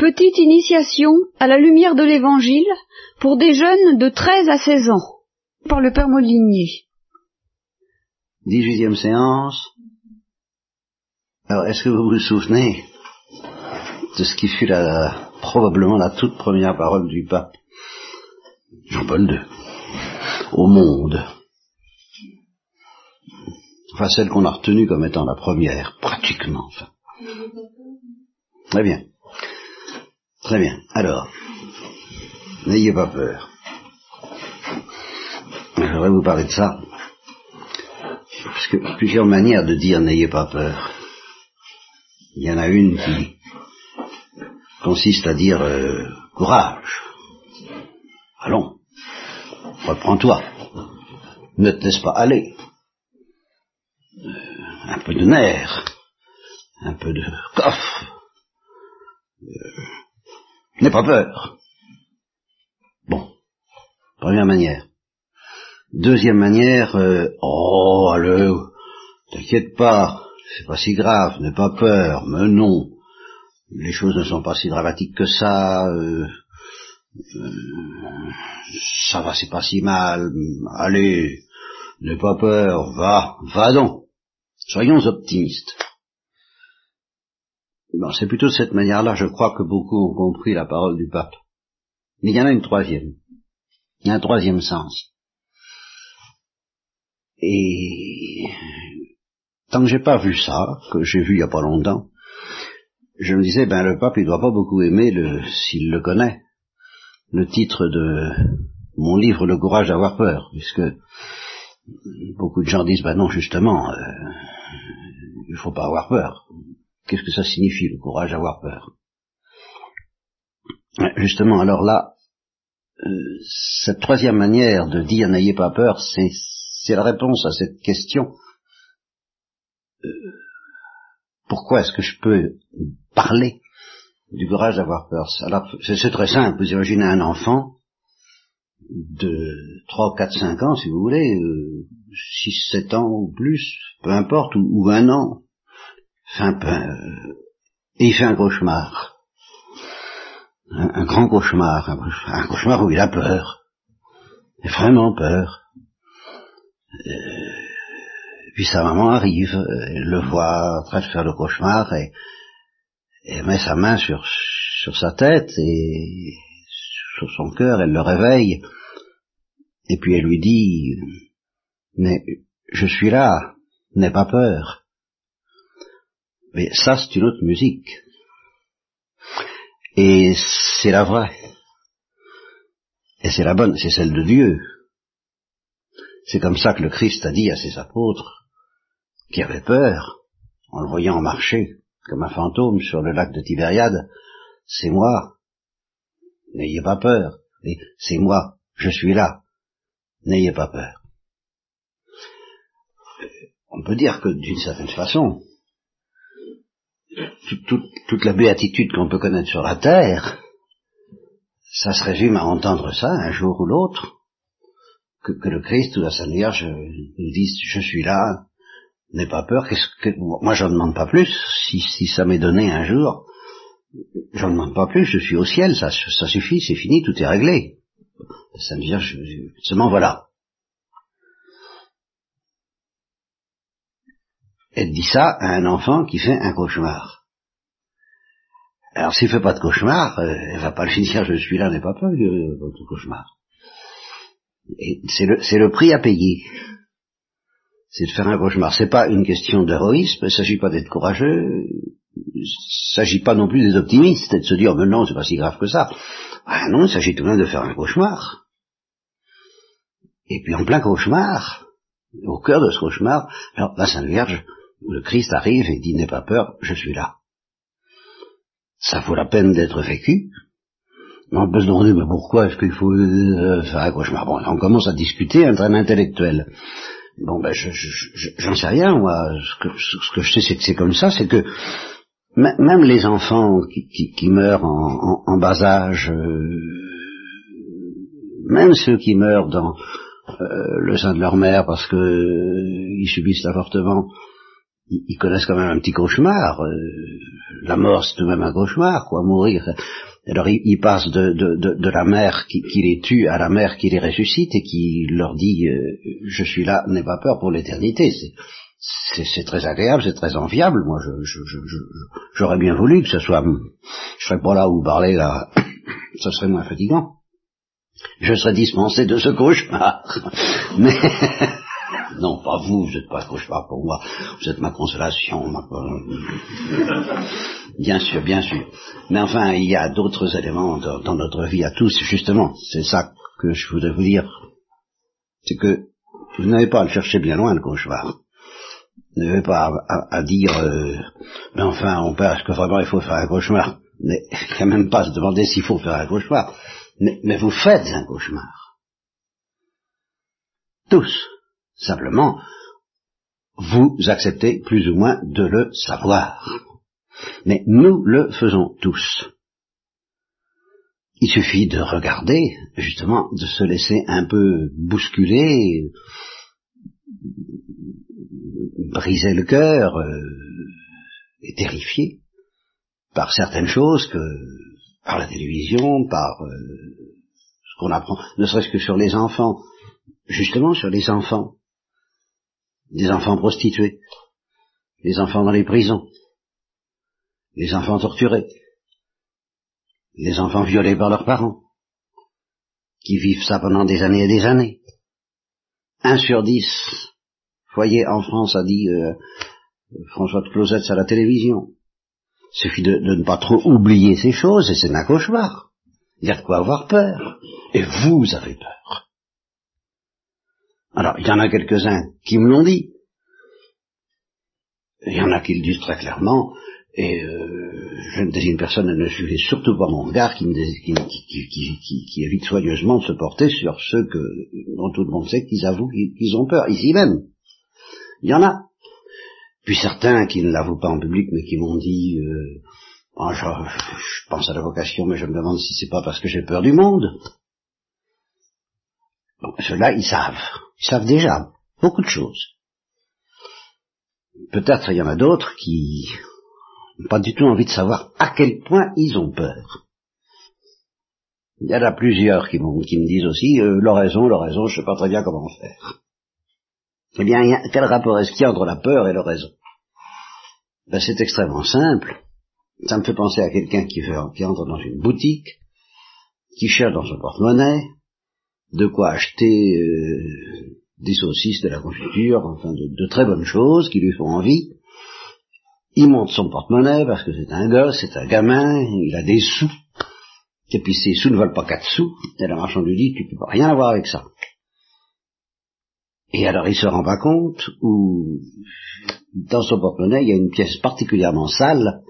Petite initiation à la lumière de l'Évangile pour des jeunes de 13 à 16 ans, par le Père Molinier. 18e séance. Alors, est-ce que vous vous souvenez de ce qui fut la, probablement la toute première parole du pape Jean-Paul II au monde? Enfin, celle qu'on a retenue comme étant la première, pratiquement, enfin. Très bien. Très bien. Alors, n'ayez pas peur. J'aimerais vous parler de ça. Parce que plusieurs manières de dire n'ayez pas peur. Il y en a une qui consiste à dire euh, courage. Allons, reprends-toi. Ne te laisse pas aller. Euh, un peu de nerf, un peu de coffre. Euh, N'aie pas peur. Bon, première manière. Deuxième manière, euh, oh, allez, t'inquiète pas, c'est pas si grave, n'aie pas peur, mais non, les choses ne sont pas si dramatiques que ça, euh, ça va, c'est pas si mal, allez, n'aie pas peur, va, va donc, soyons optimistes. Bon, c'est plutôt de cette manière-là, je crois que beaucoup ont compris la parole du pape. Mais il y en a une troisième. Il y a un troisième sens. Et tant que j'ai pas vu ça, que j'ai vu il y a pas longtemps, je me disais, ben le pape, il doit pas beaucoup aimer le, s'il le connaît, le titre de mon livre, Le courage d'avoir peur, puisque beaucoup de gens disent, ben non, justement, euh, il faut pas avoir peur. Qu'est-ce que ça signifie, le courage d'avoir peur? Justement, alors là, euh, cette troisième manière de dire n'ayez pas peur, c'est, la réponse à cette question. Euh, pourquoi est-ce que je peux parler du courage d'avoir peur? C'est, très simple. Vous imaginez un enfant de 3, 4, 5 ans, si vous voulez, euh, 6, 7 ans ou plus, peu importe, ou, ou un an, Enfin, euh, et il fait un cauchemar. Un, grand cauchemar, un, cauchemar où il a peur. vraiment peur. Euh, puis sa maman arrive, elle le voit en faire le cauchemar et, et met sa main sur, sur sa tête et sur son cœur, elle le réveille. Et puis elle lui dit, mais je suis là, n'aie pas peur. Mais ça, c'est une autre musique. Et c'est la vraie. Et c'est la bonne, c'est celle de Dieu. C'est comme ça que le Christ a dit à ses apôtres, qui avaient peur, en le voyant marcher comme un fantôme sur le lac de Tibériade, c'est moi, n'ayez pas peur, c'est moi, je suis là, n'ayez pas peur. On peut dire que d'une certaine façon, toute, la béatitude qu'on peut connaître sur la terre, ça se résume à entendre ça un jour ou l'autre, que, le Christ ou la Sainte Vierge nous disent je suis là, n'aie pas peur, qu'est-ce que moi j'en demande pas plus, si, ça m'est donné un jour, j'en demande pas plus, je suis au ciel, ça, ça suffit, c'est fini, tout est réglé. La Sainte Vierge, seulement voilà. Elle dit ça à un enfant qui fait un cauchemar. Alors s'il fait pas de cauchemar, euh, elle va pas lui dire je suis là, n'est pas peur de votre cauchemar. C'est le, le prix à payer. C'est de faire un cauchemar. C'est pas une question d'héroïsme, il s'agit pas d'être courageux, il s'agit pas non plus des optimistes et de se dire mais non, c'est pas si grave que ça. Ah non, il s'agit tout de même de faire un cauchemar. Et puis en plein cauchemar, au cœur de ce cauchemar, alors la Sainte Vierge le Christ arrive et dit n'aie pas peur, je suis là. Ça vaut la peine d'être vécu. On peut se demander, mais pourquoi est-ce qu'il faut euh, faire un cauchemar? On commence à discuter un train intellectuel. Bon, ben, j'en je, sais rien, moi. Ce que, je sais, c'est que c'est comme ça, c'est que même les enfants qui, meurent en, bas âge, euh, même ceux qui meurent dans euh, le sein de leur mère parce que ils subissent l'avortement, ils, connaissent quand même un petit cauchemar. Euh, la mort, c'est tout de même un cauchemar, quoi, mourir. Alors ils, passent de, la mère qui, les tue à la mère qui les ressuscite et qui leur dit euh, je suis là, n'aie pas peur pour l'éternité. C'est très agréable, c'est très enviable. Moi, j'aurais je, je, bien voulu que ce soit, je serais pas là où parler là, ça serait moins fatigant. Je serais dispensé de ce cauchemar. Mais non, pas vous, vous n'êtes pas un cauchemar pour moi, vous êtes ma consolation. Bien sûr, bien sûr. Mais enfin, il y a d'autres éléments dans, notre vie à tous, justement. C'est ça que je voudrais vous dire. C'est que vous n'avez pas à le chercher bien loin, le cauchemar. Vous n'avez pas à, dire, euh, mais enfin, on est-ce que vraiment il faut faire un cauchemar Mais quand même pas se demander s'il faut faire un cauchemar. mais vous faites un cauchemar. Tous. Simplement, vous acceptez plus ou moins de le savoir. Mais nous le faisons tous. Il suffit de regarder, justement, de se laisser un peu bousculer, briser le cœur euh, et terrifier par certaines choses que, par la télévision, par euh, ce qu'on apprend, ne serait-ce que sur les enfants, justement sur les enfants des enfants prostitués, des enfants dans les prisons, des enfants torturés, des enfants violés par leurs parents, qui vivent ça pendant des années et des années. Un sur dix foyers en France a dit euh, François de Closet à la télévision. Il suffit de, de, ne pas trop oublier ces choses et c'est un cauchemar. Il y a de quoi avoir peur. Et vous avez peur. Alors, il y en a quelques-uns qui me l'ont dit. Il y en a qui le disent très clairement, et euh, je ne désigne personne, ne suivez surtout pas mon regard qui, me qui, évite soigneusement de se porter sur ceux que, dont tout le monde sait qu'ils avouent qu'ils ont peur, ici même. Il y en a. Puis certains qui ne l'avouent pas en public, mais qui m'ont dit, euh, oh, je, je, pense à la vocation, mais je me demande si c'est pas parce que j'ai peur du monde. Bon, ceux-là, ils savent. Ils savent déjà beaucoup de choses. Peut-être il y en a d'autres qui n'ont pas du tout envie de savoir à quel point ils ont peur. Il y en a plusieurs qui, qui me disent aussi, euh, l'oraison, l'oraison, je ne sais pas très bien comment faire. Eh bien, quel rapport est-ce qu'il y a entre la peur et l'oraison ben, C'est extrêmement simple. Ça me fait penser à quelqu'un qui, qui entre dans une boutique, qui cherche dans son porte-monnaie, de quoi acheter euh, des saucisses, de la confiture, enfin de, très bonnes choses qui lui font envie. Il monte son porte-monnaie parce que c'est un gosse, c'est un gamin, il a des sous, et puis ces sous ne valent pas quatre sous, et le marchand lui dit, tu peux pas rien avoir avec ça. Et alors il se rend pas compte où dans son porte-monnaie il y a une pièce particulièrement sale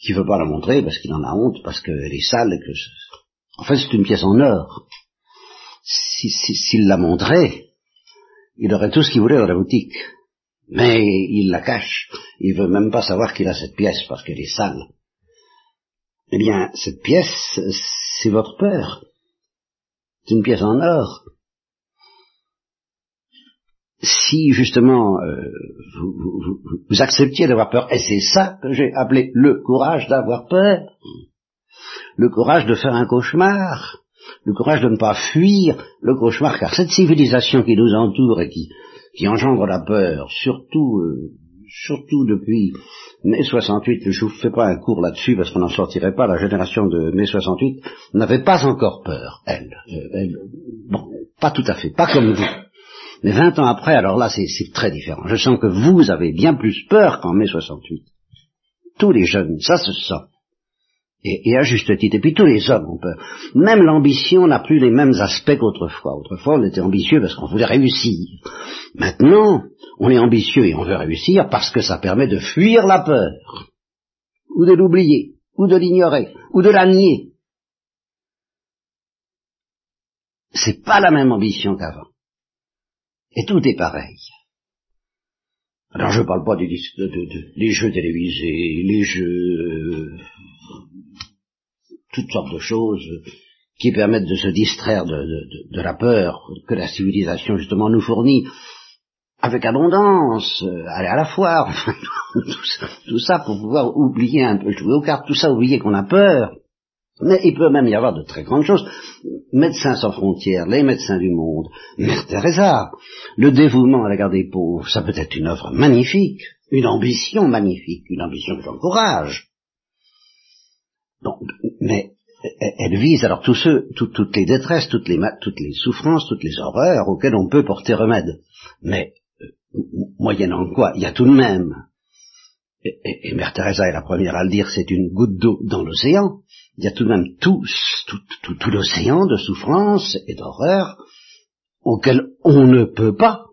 qu'il veut pas la montrer parce qu'il en a honte, parce qu'elle est sale, que en fait c'est une pièce en or s'il si, la montrait, il aurait tout ce qu'il voulait dans la boutique. Mais il la cache. Il veut même pas savoir qu'il a cette pièce parce qu'elle est sale. Eh bien, cette pièce, c'est votre peur. C'est une pièce en or. Si justement euh, vous, vous, acceptiez d'avoir peur, et c'est ça que j'ai appelé le courage d'avoir peur, le courage de faire un cauchemar, le courage de ne pas fuir le cauchemar, car cette civilisation qui nous entoure et qui, qui engendre la peur, surtout, euh, surtout depuis mai 68, je ne vous fais pas un cours là-dessus parce qu'on n'en sortirait pas, la génération de mai 68 n'avait pas encore peur, elle. Euh, elle. Bon, pas tout à fait, pas comme vous. Mais 20 ans après, alors là, c'est très différent. Je sens que vous avez bien plus peur qu'en mai 68. Tous les jeunes, ça se sent et, à juste titre. Et puis tous les hommes ont peur. Même l'ambition n'a plus les mêmes aspects qu'autrefois. Autrefois, on était ambitieux parce qu'on voulait réussir. Maintenant, on est ambitieux et on veut réussir parce que ça permet de fuir la peur, ou de l'oublier, ou de l'ignorer, ou de la nier. C'est pas la même ambition qu'avant. Et tout est pareil. Alors je ne parle pas des, jeux télévisés, les jeux euh, toutes sortes de choses qui permettent de se distraire de, la peur que la civilisation justement nous fournit. avec abondance, euh, aller à la foire, tout, ça, pour pouvoir oublier un peu, jouer aux cartes, tout ça, oublier qu'on a peur. Mais il peut même y avoir de très grandes choses. Médecins sans frontières, les médecins du monde, Mère Teresa, le dévouement à la garde des pauvres, ça peut être une œuvre magnifique, une ambition magnifique, une ambition que j'encourage. Mais elle vise alors tous ceux, toutes les détresses, toutes les, toutes les souffrances, toutes les horreurs auxquelles on peut porter remède. Mais moyennant quoi, il y a tout de même, et, Mère Teresa est la première à le dire, c'est une goutte d'eau dans l'océan, il y a tout de même tout, tout, l'océan de souffrance et d'horreur auquel on ne peut pas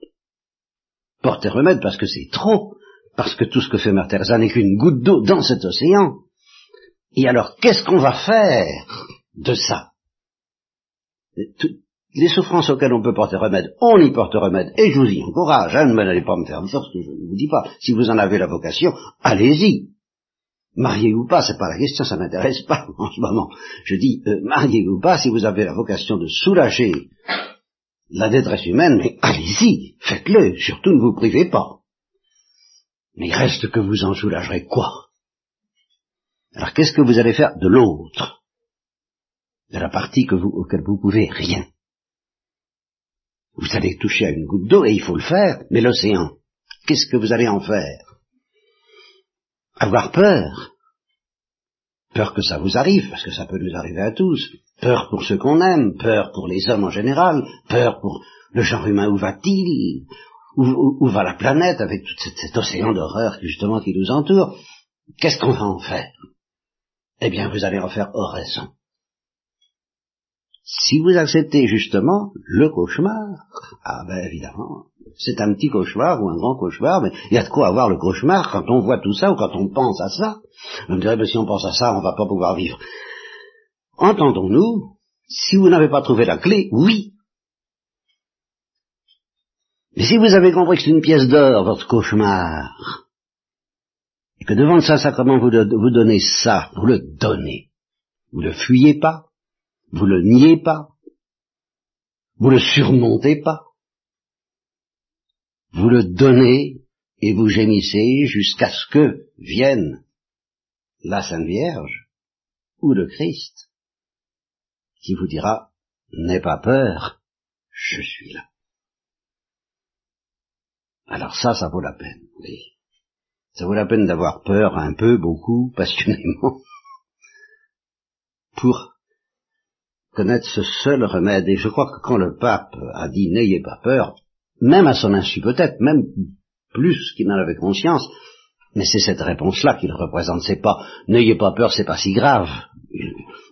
porter remède parce que c'est trop, parce que tout ce que fait Mère Teresa n'est qu'une goutte d'eau dans cet océan. Et alors, qu'est-ce qu'on va faire de ça les souffrances auxquelles on peut porter remède, on y porte remède, et je vous y encourage, hein, ne m'allez pas me faire dire ce que je ne vous dis pas. Si vous en avez la vocation, allez-y. Mariez ou pas, c'est pas la question, ça m'intéresse pas en ce moment. Je dis, euh, mariez ou pas, si vous avez la vocation de soulager la détresse humaine, mais allez-y, faites-le, surtout ne vous privez pas. Mais il reste que vous en soulagerez quoi? Alors qu'est-ce que vous allez faire de l'autre? De la partie que vous, auquel vous pouvez rien. Vous allez toucher à une goutte d'eau et il faut le faire, mais l'océan, qu'est-ce que vous allez en faire? Avoir peur. Peur que ça vous arrive, parce que ça peut nous arriver à tous. Peur pour ceux qu'on aime, peur pour les hommes en général, peur pour le genre humain, où va-t-il? Où, va la planète avec tout cet, océan d'horreur justement qui nous entoure? Qu'est-ce qu'on va en faire? Eh bien, vous allez en faire oraison si vous acceptez justement le cauchemar, ah ben évidemment, c'est un petit cauchemar ou un grand cauchemar, mais il y a de quoi avoir le cauchemar quand on voit tout ça ou quand on pense à ça. On me dirait, ben, si on pense à ça, on va pas pouvoir vivre. Entendons-nous, si vous n'avez pas trouvé la clé, oui. Mais si vous avez compris que c'est une pièce d'or, votre cauchemar, et que devant le Saint-Sacrement, vous, vous donnez ça, vous le donnez, vous ne le fuyez pas, vous le niez pas. Vous le surmontez pas. Vous le donnez et vous gémissez jusqu'à ce que vienne la Sainte Vierge ou le Christ qui vous dira N'aie pas peur, je suis là. Alors ça, ça vaut la peine, oui. Ça vaut la peine d'avoir peur un peu, beaucoup, passionnément, pour connaître ce seul remède. Et je crois que quand le pape a dit n'ayez pas peur, même à son insu peut-être, même plus qu'il n'en avait conscience, mais c'est cette réponse-là qu'il représente. C'est pas n'ayez pas peur, c'est pas si grave.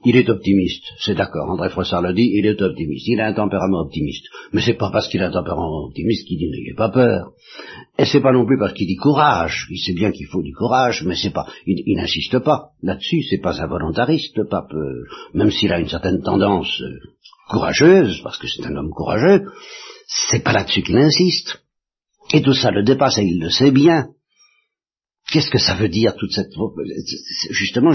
Il, est optimiste, c'est d'accord. André Froissart le dit, il est optimiste. Il a un tempérament optimiste. Mais c'est pas parce qu'il a un tempérament optimiste qu'il dit n'ayez pas peur. Et c'est pas non plus parce qu'il dit courage. Il sait bien qu'il faut du courage, mais c'est pas. Il, n'insiste pas là-dessus. C'est pas un volontariste, le pape. Même s'il a une certaine tendance euh, courageuse, parce que c'est un homme courageux, c'est pas là-dessus qu'il insiste. Et tout ça le dépasse et il le sait bien. Qu'est-ce que ça veut dire toute cette justement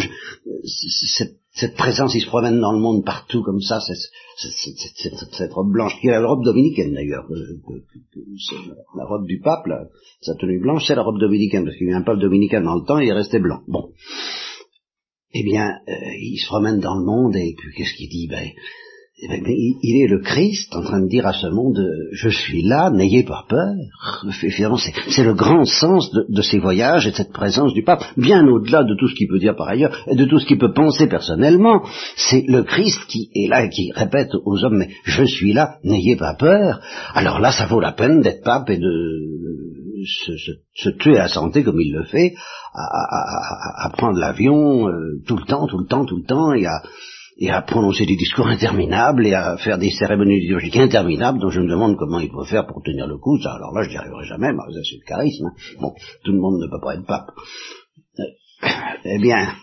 cette, présence, il se promène dans le monde partout comme ça, cette, robe blanche qui est la robe dominicaine d'ailleurs, la robe du pape, sa tenue blanche, c'est la robe dominicaine parce qu'il y a un pape dominicain dans le temps et il est resté blanc. Bon, eh bien, euh, il se promène dans le monde et puis qu'est-ce qu'il dit? Ben, eh ben, il est le Christ en train de dire à ce monde, je suis là, n'ayez pas peur. C'est le grand sens de, ces voyages et de cette présence du pape, bien au-delà de tout ce qu'il peut dire par ailleurs et de tout ce qu'il peut penser personnellement. C'est le Christ qui est là et qui répète aux hommes, mais je suis là, n'ayez pas peur. Alors là, ça vaut la peine d'être pape et de se, tuer à santé comme il le fait, à, prendre l'avion euh, tout le temps, tout le temps, tout le temps, et à et à prononcer des discours interminables et à faire des cérémonies liturgiques interminables dont je me demande comment il peut faire pour tenir le coup. Ça, alors là, je n'y arriverai jamais, mais ça c'est le charisme. Hein. Bon, tout le monde ne peut pas être pape. Euh, eh bien,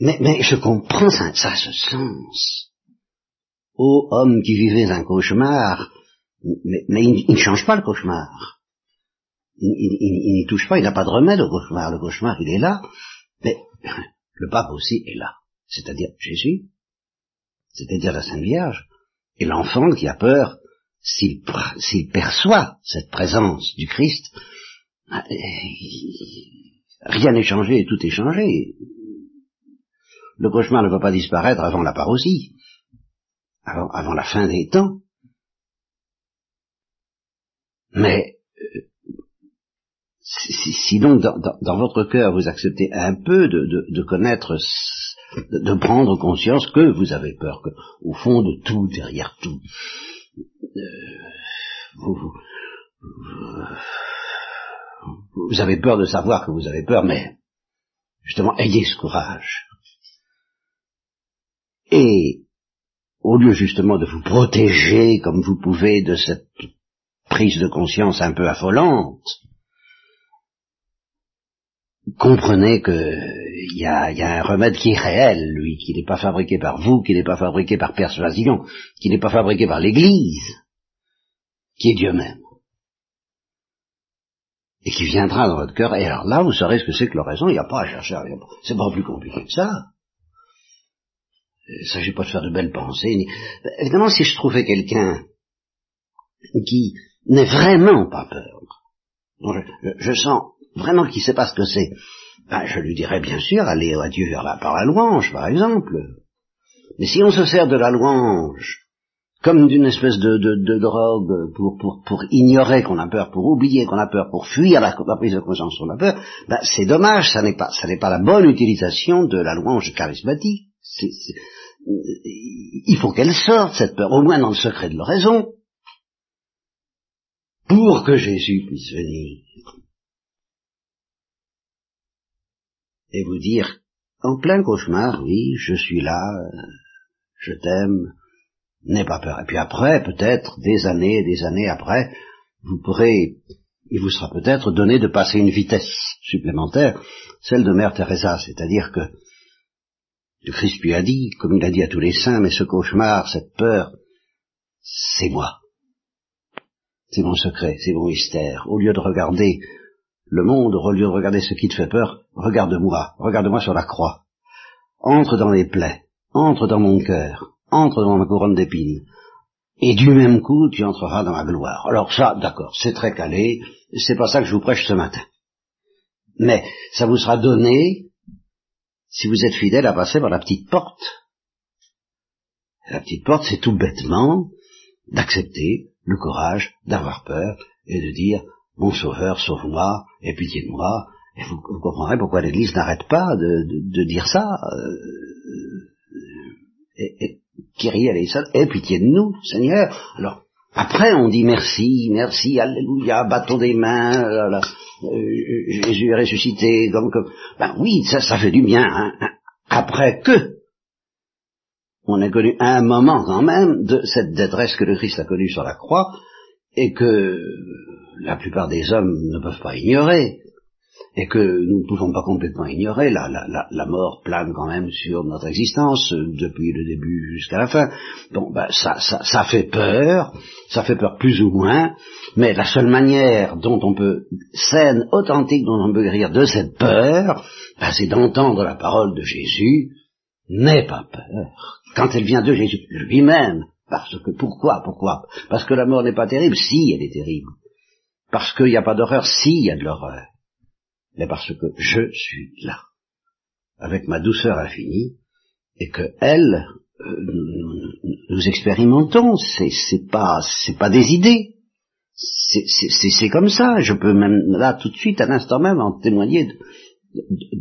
mais, mais je comprends ça, ce sens. Ô homme qui vivait un cauchemar, mais il, ne change pas le cauchemar. Il n'y touche pas, il n'a pas de remède au cauchemar. Le cauchemar, il est là, mais le pape aussi est là c'est-à-dire Jésus, c'est-à-dire la Sainte Vierge, et l'enfant qui a peur s'il perçoit cette présence du Christ, euh, rien n'est changé tout est changé. Le cauchemar ne va pas disparaître avant la parousie, avant, la fin des temps. Mais euh, si, donc dans, votre cœur vous acceptez un peu de, connaître, de, prendre conscience que vous avez peur, que au fond de tout, derrière tout, euh, vous, vous avez peur de savoir que vous avez peur, mais justement, ayez ce courage. Et au lieu justement de vous protéger comme vous pouvez de cette prise de conscience un peu affolante, comprenez qu'il y a, y a un remède qui est réel, lui, qui n'est pas fabriqué par vous, qui n'est pas fabriqué par persuasion, qui n'est pas fabriqué par l'Église, qui est Dieu même et qui viendra dans votre cœur, et alors là, vous saurez ce que c'est que l'oraison, il n'y a pas à chercher à. C'est pas plus compliqué que ça. Il ne s'agit pas de faire de belles pensées. Évidemment, si je trouvais quelqu'un qui n'est vraiment pas peur, je, sens vraiment qu'il ne sait pas ce que c'est, ben, je lui dirais bien sûr, aller à Dieu vers la, par la louange, par exemple. Mais si on se sert de la louange comme d'une espèce de, de, drogue pour, pour, pour ignorer qu'on a peur, pour oublier qu'on a peur, pour fuir la, prise de conscience sur la peur, ben c'est dommage, ça n'est pas, pas la bonne utilisation de la louange charismatique. il faut qu'elle sorte, cette peur, au moins dans le secret de l'oraison, pour que Jésus puisse venir. Et vous dire, en plein cauchemar, oui, je suis là, je t'aime, N'aie pas peur. Et puis après, peut-être, des années des années après, vous pourrez, il vous sera peut-être donné de passer une vitesse supplémentaire, celle de Mère Teresa, c'est-à-dire que le Christ lui a dit, comme il a dit à tous les saints, mais ce cauchemar, cette peur, c'est moi. C'est mon secret, c'est mon mystère. Au lieu de regarder le monde, au lieu de regarder ce qui te fait peur, regarde-moi, regarde-moi sur la croix. Entre dans les plaies, entre dans mon cœur, entre dans ma couronne d'épines. Et du même coup, tu entreras dans ma gloire. Alors ça, d'accord, c'est très calé, c'est pas ça que je vous prêche ce matin. Mais ça vous sera donné, si vous êtes fidèle, à passer par la petite porte. La petite porte, c'est tout bêtement d'accepter le courage d'avoir peur et de dire, mon sauveur, sauve-moi, et pitié de moi, et vous, comprendrez pourquoi l'Église n'arrête pas de, dire ça. Euh, et, Kyrie aie pitié de nous, Seigneur. Alors, après, on dit merci, merci, alléluia, bâton des mains, euh, Jésus est ressuscité, comme, ben oui, ça, ça fait du bien, hein. Après que, on a connu un moment quand même de cette détresse que le Christ a connue sur la croix, et que la plupart des hommes ne peuvent pas ignorer et que nous ne pouvons pas complètement ignorer, la, la, la, mort plane quand même sur notre existence, euh, depuis le début jusqu'à la fin. Bon, ben, ça, ça, ça fait peur, ça fait peur plus ou moins, mais la seule manière dont on peut, scène authentique dont on peut guérir de cette peur, ben, c'est d'entendre la parole de Jésus, n'aie pas peur, quand elle vient de Jésus lui-même, parce que, pourquoi, pourquoi? Parce que la mort n'est pas terrible, si elle est terrible. Parce qu'il n'y a pas d'horreur, si il y a de l'horreur. Mais parce que je suis là, avec ma douceur infinie, et que elle, euh, nous, expérimentons, c'est, c'est pas, c'est pas des idées, c'est, c'est, c'est comme ça. Je peux même là tout de suite, à l'instant même, en témoigner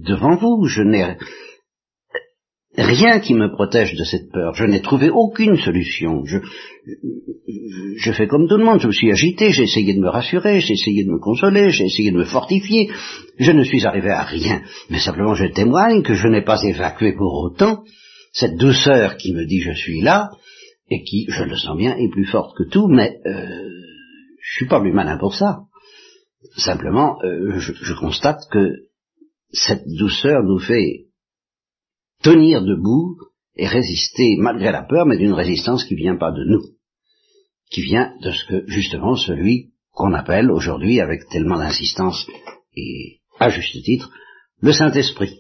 devant vous. Je n'ai rien qui me protège de cette peur. Je n'ai trouvé aucune solution. Je, fais comme tout le monde, je me suis agité, j'ai essayé de me rassurer, j'ai essayé de me consoler, j'ai essayé de me fortifier. Je ne suis arrivé à rien. Mais simplement je témoigne que je n'ai pas évacué pour autant cette douceur qui me dit je suis là, et qui, je le sens bien, est plus forte que tout, mais euh, je suis pas plus malin pour ça. Simplement, euh, je constate que cette douceur nous fait tenir debout et résister malgré la peur, mais d'une résistance qui vient pas de nous, qui vient de ce que justement celui qu'on appelle aujourd'hui avec tellement d'insistance et à juste titre le Saint-Esprit.